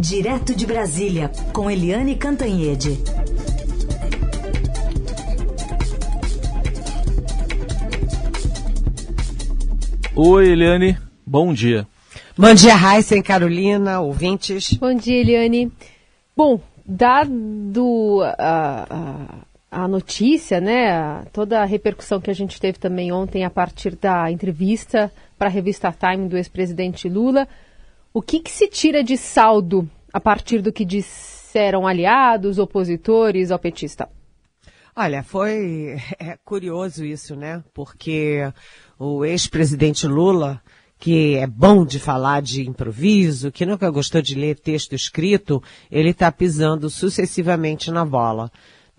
Direto de Brasília, com Eliane Cantanhede. Oi, Eliane, bom dia. Bom dia, Raíssa e Carolina, ouvintes. Bom dia, Eliane. Bom, dado a, a, a notícia, né, toda a repercussão que a gente teve também ontem a partir da entrevista para a revista Time do ex-presidente Lula, o que, que se tira de saldo a partir do que disseram aliados, opositores ao petista? Olha, foi é, curioso isso, né? Porque o ex-presidente Lula, que é bom de falar de improviso, que nunca gostou de ler texto escrito, ele está pisando sucessivamente na bola.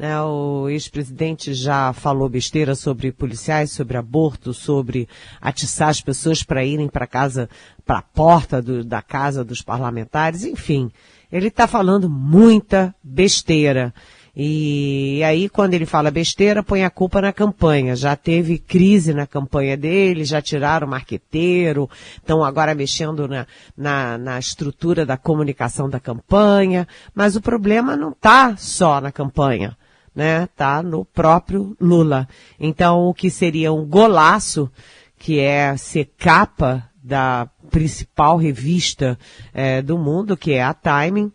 Né? O ex-presidente já falou besteira sobre policiais, sobre aborto, sobre atiçar as pessoas para irem para casa, para a porta do, da casa dos parlamentares, enfim. Ele está falando muita besteira. E aí, quando ele fala besteira, põe a culpa na campanha. Já teve crise na campanha dele, já tiraram o marqueteiro, estão agora mexendo na, na, na, estrutura da comunicação da campanha. Mas o problema não está só na campanha, né? Tá no próprio Lula. Então, o que seria um golaço, que é ser capa da principal revista é, do mundo, que é a Timing,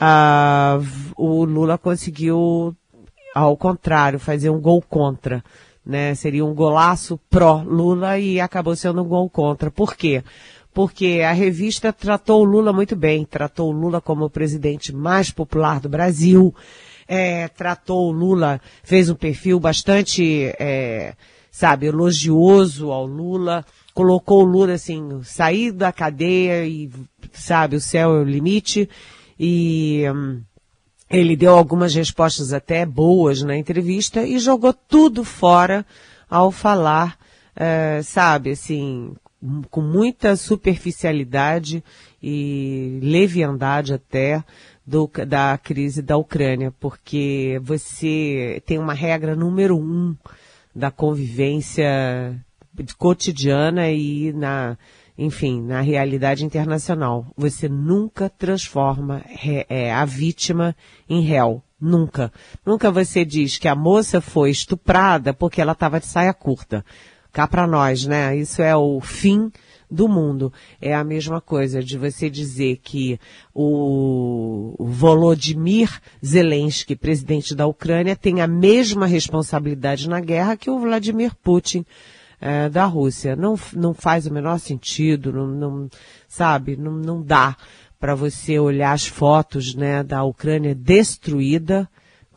uh, o Lula conseguiu, ao contrário, fazer um gol contra. Né? Seria um golaço pró-Lula e acabou sendo um gol contra. Por quê? Porque a revista tratou o Lula muito bem, tratou o Lula como o presidente mais popular do Brasil, é, tratou o Lula, fez um perfil bastante, é, sabe, elogioso ao Lula, colocou o Lula assim, sair da cadeia e, sabe, o céu é o limite, e hum, ele deu algumas respostas até boas na entrevista e jogou tudo fora ao falar, é, sabe, assim, com muita superficialidade e leviandade até do, da crise da Ucrânia, porque você tem uma regra número um da convivência cotidiana e na enfim, na realidade internacional. Você nunca transforma é, a vítima em réu. Nunca. Nunca você diz que a moça foi estuprada porque ela estava de saia curta. Cá para nós, né? Isso é o fim do mundo. É a mesma coisa de você dizer que o Volodymyr Zelensky, presidente da Ucrânia, tem a mesma responsabilidade na guerra que o Vladimir Putin é, da Rússia. Não, não faz o menor sentido, não, não sabe, não, não dá para você olhar as fotos né, da Ucrânia destruída,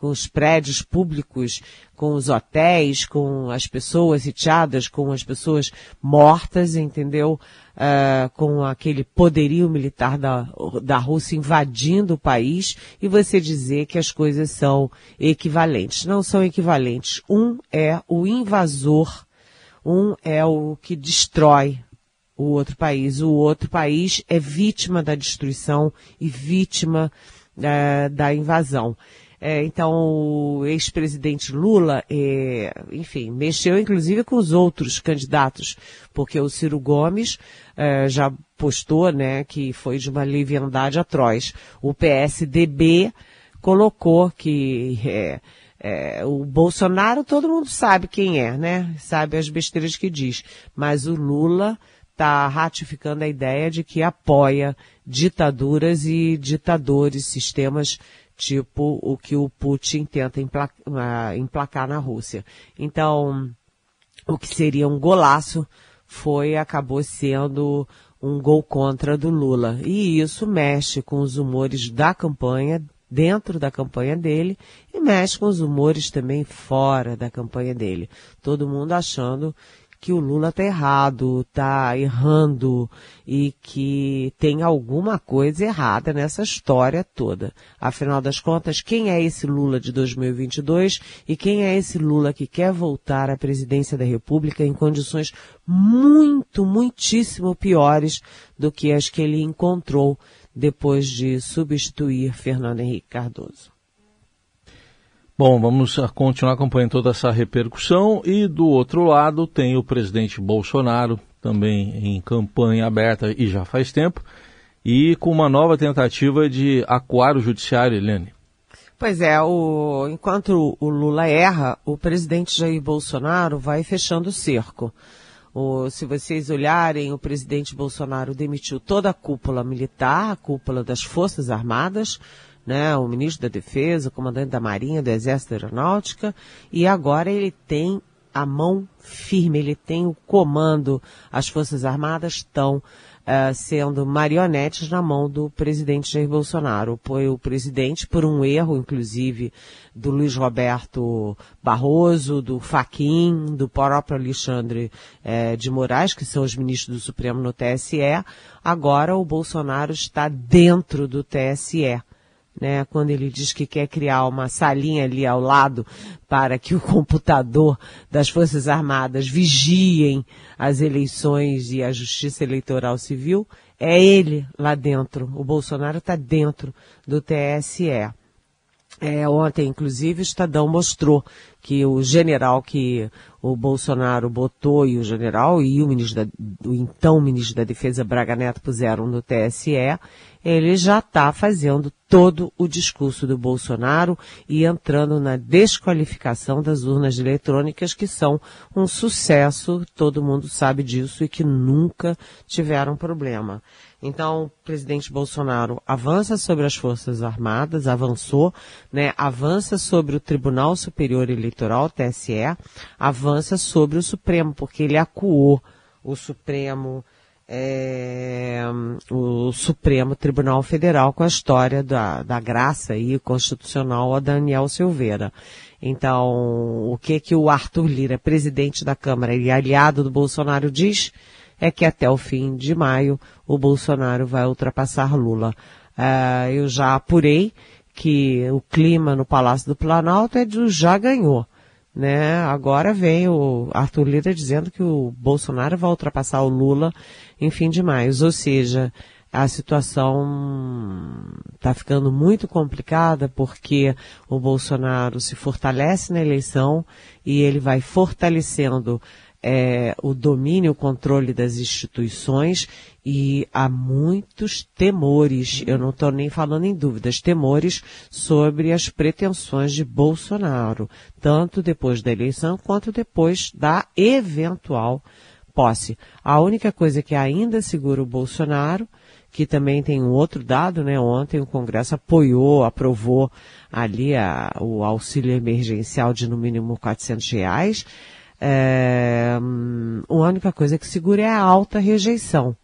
com os prédios públicos, com os hotéis, com as pessoas sitiadas, com as pessoas mortas, entendeu? Uh, com aquele poderio militar da, da Rússia invadindo o país e você dizer que as coisas são equivalentes. Não são equivalentes. Um é o invasor um é o que destrói o outro país. O outro país é vítima da destruição e vítima é, da invasão. É, então, o ex-presidente Lula, é, enfim, mexeu inclusive com os outros candidatos, porque o Ciro Gomes é, já postou, né, que foi de uma leviandade atroz. O PSDB colocou que é, é, o Bolsonaro todo mundo sabe quem é, né? Sabe as besteiras que diz. Mas o Lula está ratificando a ideia de que apoia ditaduras e ditadores, sistemas tipo o que o Putin tenta emplacar, emplacar na Rússia. Então, o que seria um golaço foi, acabou sendo um gol contra do Lula. E isso mexe com os humores da campanha dentro da campanha dele e mexe com os humores também fora da campanha dele. Todo mundo achando que o Lula está errado, está errando e que tem alguma coisa errada nessa história toda. Afinal das contas, quem é esse Lula de 2022 e quem é esse Lula que quer voltar à presidência da República em condições muito, muitíssimo piores do que as que ele encontrou depois de substituir Fernando Henrique Cardoso. Bom, vamos continuar acompanhando toda essa repercussão e do outro lado tem o presidente Bolsonaro, também em campanha aberta e já faz tempo, e com uma nova tentativa de acuar o judiciário, Helene. Pois é, o, enquanto o Lula erra, o presidente Jair Bolsonaro vai fechando o cerco. O, se vocês olharem, o presidente Bolsonaro demitiu toda a cúpula militar, a cúpula das Forças Armadas, né, o ministro da Defesa, o comandante da Marinha, do Exército da Aeronáutica, e agora ele tem a mão firme, ele tem o comando. As Forças Armadas estão uh, sendo marionetes na mão do presidente Jair Bolsonaro. Foi o presidente, por um erro, inclusive, do Luiz Roberto Barroso, do Faquim, do próprio Alexandre eh, de Moraes, que são os ministros do Supremo no TSE, agora o Bolsonaro está dentro do TSE né, quando ele diz que quer criar uma salinha ali ao lado para que o computador das Forças Armadas vigiem as eleições e a justiça eleitoral civil, é ele lá dentro. O Bolsonaro está dentro do TSE. É, ontem, inclusive, o Estadão mostrou que o general que o Bolsonaro botou e o general e o, ministro da, o então ministro da Defesa Braga Neto puseram no TSE, ele já está fazendo todo o discurso do Bolsonaro e entrando na desqualificação das urnas eletrônicas que são um sucesso, todo mundo sabe disso e que nunca tiveram problema. Então, o presidente Bolsonaro avança sobre as Forças Armadas, avançou, né, avança sobre o Tribunal Superior Eleitoral, TSE, avança sobre o Supremo, porque ele acuou o Supremo, é, o Supremo Tribunal Federal com a história da, da graça e constitucional a Daniel Silveira. Então, o que que o Arthur Lira, presidente da Câmara e aliado do Bolsonaro, diz? é que até o fim de maio o Bolsonaro vai ultrapassar Lula. Uh, eu já apurei que o clima no Palácio do Planalto é de já ganhou. Né? Agora vem o Arthur Lira dizendo que o Bolsonaro vai ultrapassar o Lula em fim de maio. Ou seja, a situação está ficando muito complicada porque o Bolsonaro se fortalece na eleição e ele vai fortalecendo é, o domínio, o controle das instituições e há muitos temores, eu não estou nem falando em dúvidas, temores sobre as pretensões de Bolsonaro, tanto depois da eleição quanto depois da eventual posse. A única coisa que ainda segura o Bolsonaro, que também tem um outro dado, né? Ontem o Congresso apoiou, aprovou ali a, o auxílio emergencial de no mínimo 400 reais, é, a única coisa que segura é a alta rejeição,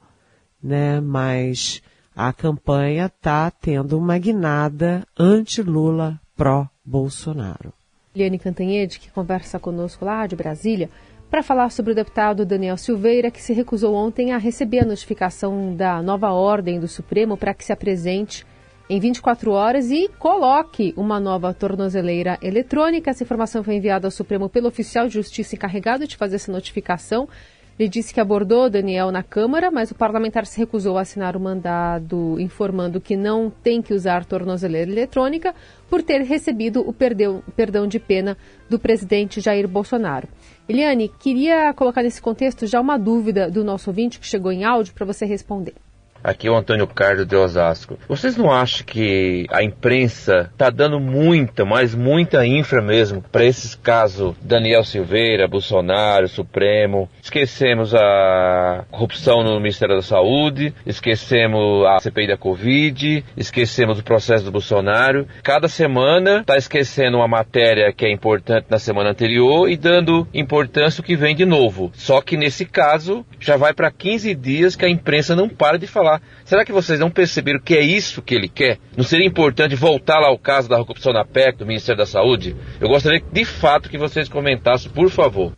né? Mas a campanha está tendo uma guinada anti-Lula pró-Bolsonaro. Liane Cantanhede, que conversa conosco lá de Brasília, para falar sobre o deputado Daniel Silveira, que se recusou ontem a receber a notificação da nova ordem do Supremo para que se apresente em 24 horas e coloque uma nova tornozeleira eletrônica. Essa informação foi enviada ao Supremo pelo oficial de justiça encarregado de fazer essa notificação. Ele disse que abordou Daniel na Câmara, mas o parlamentar se recusou a assinar o mandado informando que não tem que usar tornozeleira eletrônica por ter recebido o perdão, de pena do presidente Jair Bolsonaro. Eliane, queria colocar nesse contexto já uma dúvida do nosso ouvinte que chegou em áudio para você responder. Aqui é o Antônio Carlos de Osasco. Vocês não acham que a imprensa tá dando muita, mas muita infra mesmo para esses casos Daniel Silveira, Bolsonaro, Supremo? Esquecemos a corrupção no Ministério da Saúde, esquecemos a CPI da Covid, esquecemos o processo do Bolsonaro. Cada semana tá esquecendo uma matéria que é importante na semana anterior e dando importância o que vem de novo. Só que nesse caso já vai para 15 dias que a imprensa não para de falar falar. Será que vocês não perceberam que é isso que ele quer? Não seria importante voltar lá ao caso da corrupção na PEC, do Ministério da Saúde? Eu gostaria de fato que vocês comentassem, por favor.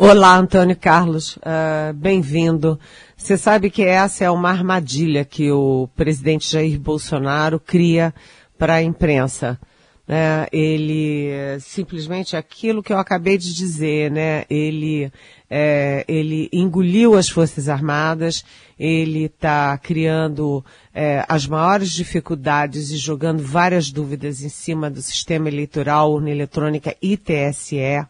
Olá, Antônio Carlos, uh, bem-vindo. Você sabe que essa é uma armadilha que o presidente Jair Bolsonaro cria para a imprensa. Né? Ele simplesmente aquilo que eu acabei de dizer, né? Ele é, ele engoliu as Forças Armadas, ele está criando é, as maiores dificuldades e jogando várias dúvidas em cima do sistema eleitoral, urna eletrônica e TSE.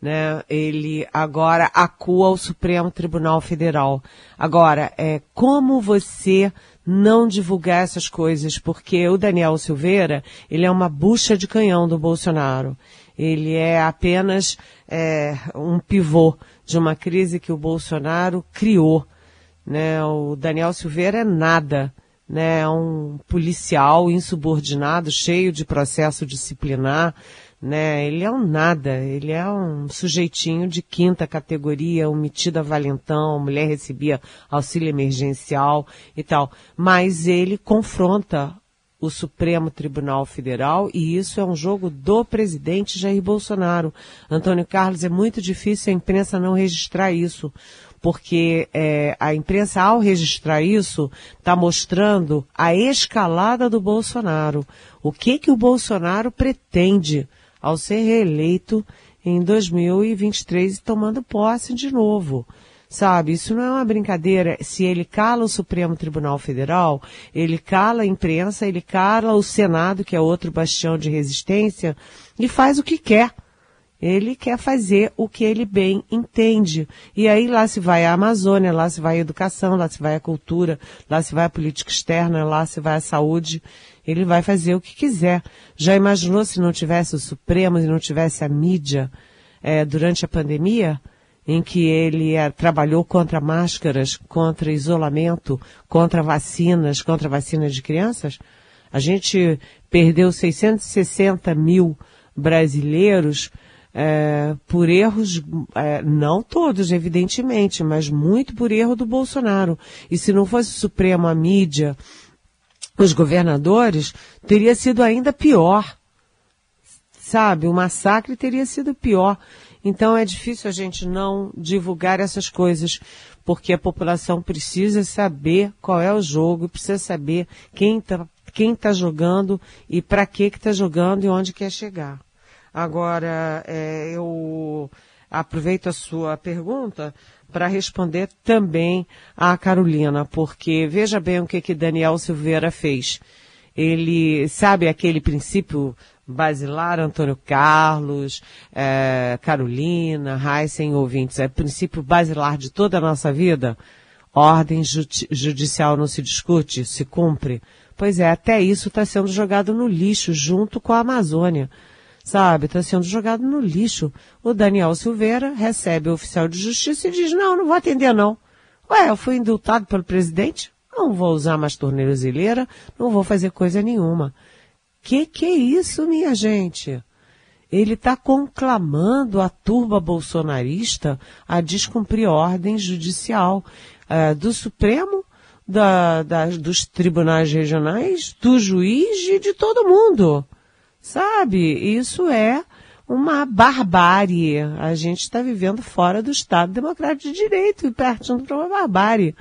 né? Ele agora acua o Supremo Tribunal Federal. Agora, é, como você não divulgar essas coisas? Porque o Daniel Silveira, ele é uma bucha de canhão do Bolsonaro. Ele é apenas é, um pivô de uma crise que o Bolsonaro criou. Né? O Daniel Silveira é nada né, um policial insubordinado, cheio de processo disciplinar, né? Ele é um nada, ele é um sujeitinho de quinta categoria, um metido a valentão, mulher recebia auxílio emergencial e tal. Mas ele confronta o Supremo Tribunal Federal e isso é um jogo do presidente Jair Bolsonaro. Antônio Carlos, é muito difícil a imprensa não registrar isso, porque é, a imprensa, ao registrar isso, está mostrando a escalada do Bolsonaro. O que que o Bolsonaro pretende ao ser reeleito em 2023 e tomando posse de novo. Sabe, isso não é uma brincadeira. Se ele cala o Supremo Tribunal Federal, ele cala a imprensa, ele cala o Senado, que é outro bastião de resistência, e faz o que quer. Ele quer fazer o que ele bem entende. E aí lá se vai a Amazônia, lá se vai a educação, lá se vai a cultura, lá se vai a política externa, lá se vai a saúde. Ele vai fazer o que quiser. Já imaginou se não tivesse o Supremo e não tivesse a mídia é, durante a pandemia? Em que ele é, trabalhou contra máscaras, contra isolamento, contra vacinas, contra vacinas de crianças? A gente perdeu 660 mil brasileiros é, por erros, é, não todos, evidentemente, mas muito por erro do Bolsonaro. E se não fosse o Supremo, a mídia, os governadores, teria sido ainda pior. Sabe, o massacre teria sido pior. Então é difícil a gente não divulgar essas coisas, porque a população precisa saber qual é o jogo, precisa saber quem está quem tá jogando e para que está jogando e onde quer chegar. Agora, é, eu aproveito a sua pergunta para responder também à Carolina, porque veja bem o que que Daniel Silveira fez. Ele sabe aquele princípio basilar, Antônio Carlos, é, Carolina, Heisen, ouvintes, é princípio basilar de toda a nossa vida? Ordem judicial não se discute, se cumpre. Pois é, até isso está sendo jogado no lixo junto com a Amazônia sabe? Está sendo jogado no lixo. O Daniel Silveira recebe o oficial de justiça e diz, não, não vou atender não. Ué, eu fui indultado pelo presidente? Não vou usar mais torneirozileira, não vou fazer coisa nenhuma. Que que é isso, minha gente? Ele está conclamando a turba bolsonarista a descumprir ordem judicial uh, do Supremo, da, da, dos tribunais regionais, do juiz e de todo mundo. Sabe? Isso é uma barbárie. A gente está vivendo fora do Estado Democrático de Direito e partindo para uma barbárie.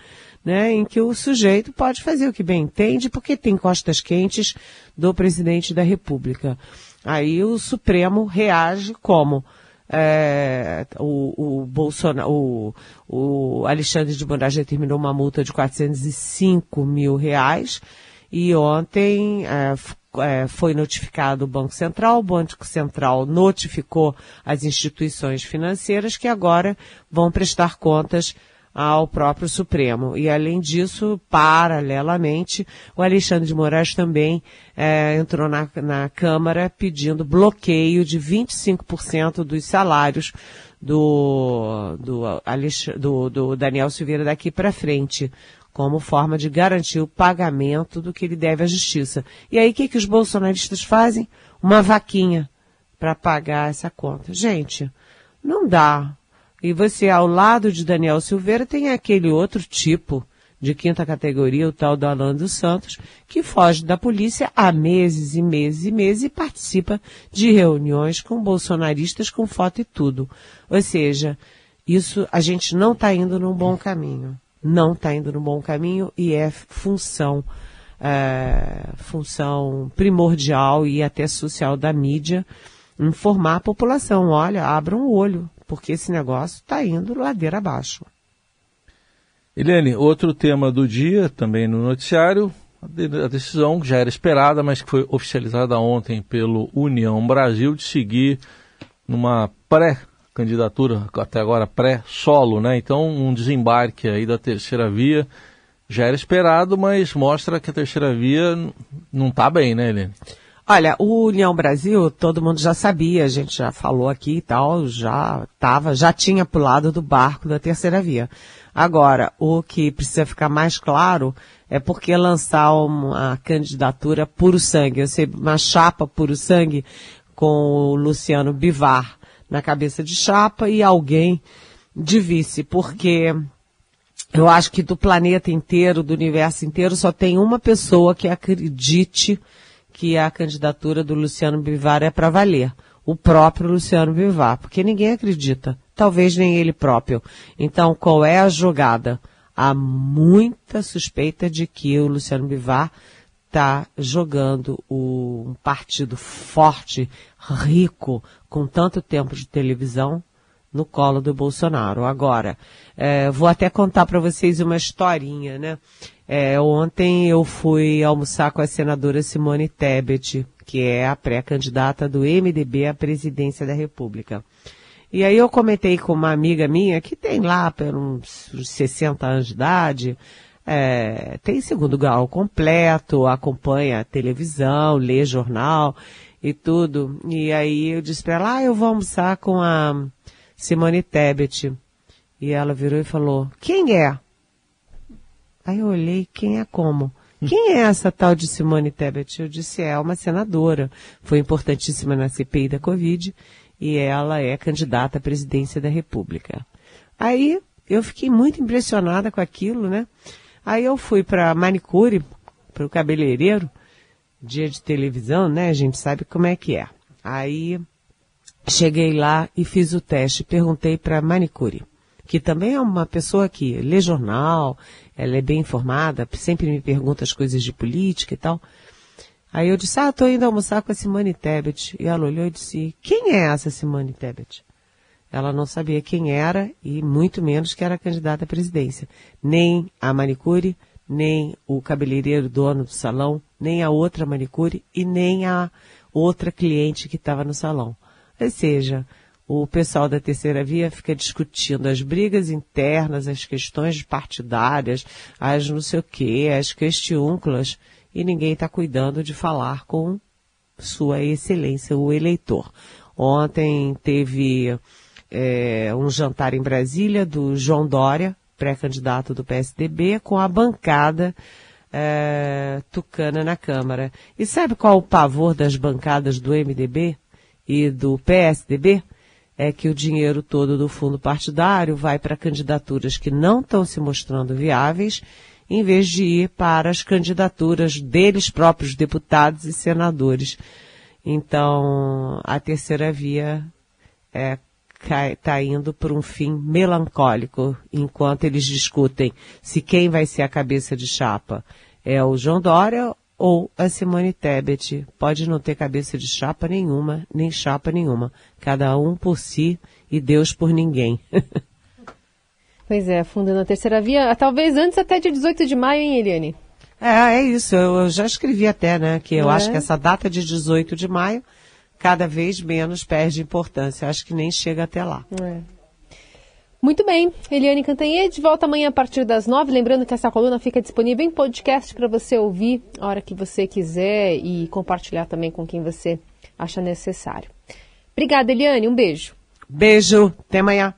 Né, em que o sujeito pode fazer o que bem entende, porque tem costas quentes do presidente da República. Aí o Supremo reage como é, o, o, Bolsonaro, o, o Alexandre de Moraes determinou uma multa de 405 mil reais e ontem é, é, foi notificado o Banco Central, o Banco Central notificou as instituições financeiras que agora vão prestar contas ao próprio Supremo. E além disso, paralelamente, o Alexandre de Moraes também é, entrou na, na Câmara pedindo bloqueio de 25% dos salários do, do, do, do Daniel Silveira daqui para frente como forma de garantir o pagamento do que ele deve à justiça. E aí o que, que os bolsonaristas fazem? Uma vaquinha para pagar essa conta. Gente, não dá. E você, ao lado de Daniel Silveira, tem aquele outro tipo de quinta categoria, o tal do Alan dos Santos, que foge da polícia há meses e meses e meses e participa de reuniões com bolsonaristas com foto e tudo. Ou seja, isso a gente não está indo num bom caminho não está indo no bom caminho e é função, é, função primordial e até social da mídia informar a população, olha, abram o olho, porque esse negócio está indo ladeira abaixo. Eliane, outro tema do dia, também no noticiário, a decisão já era esperada, mas que foi oficializada ontem pelo União Brasil de seguir numa pré candidatura até agora pré-solo, né? Então um desembarque aí da terceira via já era esperado, mas mostra que a terceira via não está bem, né, Helene? Olha, o União Brasil, todo mundo já sabia, a gente já falou aqui e tal, já tava, já tinha pulado do barco da terceira via. Agora, o que precisa ficar mais claro é porque lançar uma candidatura puro sangue, eu sei, uma chapa puro sangue com o Luciano Bivar na cabeça de chapa e alguém de vice, porque eu acho que do planeta inteiro, do universo inteiro, só tem uma pessoa que acredite que a candidatura do Luciano Bivar é para valer. O próprio Luciano Bivar, porque ninguém acredita. Talvez nem ele próprio. Então, qual é a jogada? Há muita suspeita de que o Luciano Bivar está jogando o, um partido forte, rico, com tanto tempo de televisão, no colo do Bolsonaro. Agora, é, vou até contar para vocês uma historinha, né? É, ontem eu fui almoçar com a senadora Simone Tebet, que é a pré-candidata do MDB à presidência da República. E aí eu comentei com uma amiga minha que tem lá uns 60 anos de idade, é, tem segundo grau completo, acompanha televisão, lê jornal e tudo. E aí eu disse para ela, ah, eu vou almoçar com a Simone Tebet. E ela virou e falou, quem é? Aí eu olhei, quem é como? Quem é essa tal de Simone Tebet? Eu disse, é uma senadora. Foi importantíssima na CPI da Covid e ela é candidata à presidência da República. Aí eu fiquei muito impressionada com aquilo, né? Aí eu fui para manicure, para o cabeleireiro, dia de televisão, né? A gente sabe como é que é. Aí Cheguei lá e fiz o teste. Perguntei para manicure, que também é uma pessoa que lê jornal, ela é bem informada, sempre me pergunta as coisas de política e tal. Aí eu disse, ah, tô indo almoçar com a Simone Tebet. E ela olhou e disse, quem é essa Simone Tebet? Ela não sabia quem era e muito menos que era candidata à presidência. Nem a manicure, nem o cabeleireiro dono do salão, nem a outra manicure e nem a outra cliente que estava no salão. Ou seja, o pessoal da terceira via fica discutindo as brigas internas, as questões partidárias, as não sei o quê, as questiúnculas, e ninguém está cuidando de falar com sua excelência, o eleitor. Ontem teve é, um jantar em Brasília do João Dória, pré-candidato do PSDB, com a bancada é, tucana na Câmara. E sabe qual o pavor das bancadas do MDB? e do PSDB é que o dinheiro todo do fundo partidário vai para candidaturas que não estão se mostrando viáveis, em vez de ir para as candidaturas deles próprios, deputados e senadores. Então, a terceira via é, tá indo por um fim melancólico, enquanto eles discutem se quem vai ser a cabeça de chapa é o João Dória ou a Simone Tebet. Pode não ter cabeça de chapa nenhuma, nem chapa nenhuma. Cada um por si e Deus por ninguém. pois é, fundando a terceira via, talvez antes até dia 18 de maio, hein, Eliane? É, é isso. Eu, eu já escrevi até, né, que eu é. acho que essa data de 18 de maio cada vez menos perde importância. Acho que nem chega até lá. É. Muito bem, Eliane Cantanhede volta amanhã a partir das nove. Lembrando que essa coluna fica disponível em podcast para você ouvir a hora que você quiser e compartilhar também com quem você acha necessário. Obrigada, Eliane. Um beijo. Beijo. Até amanhã.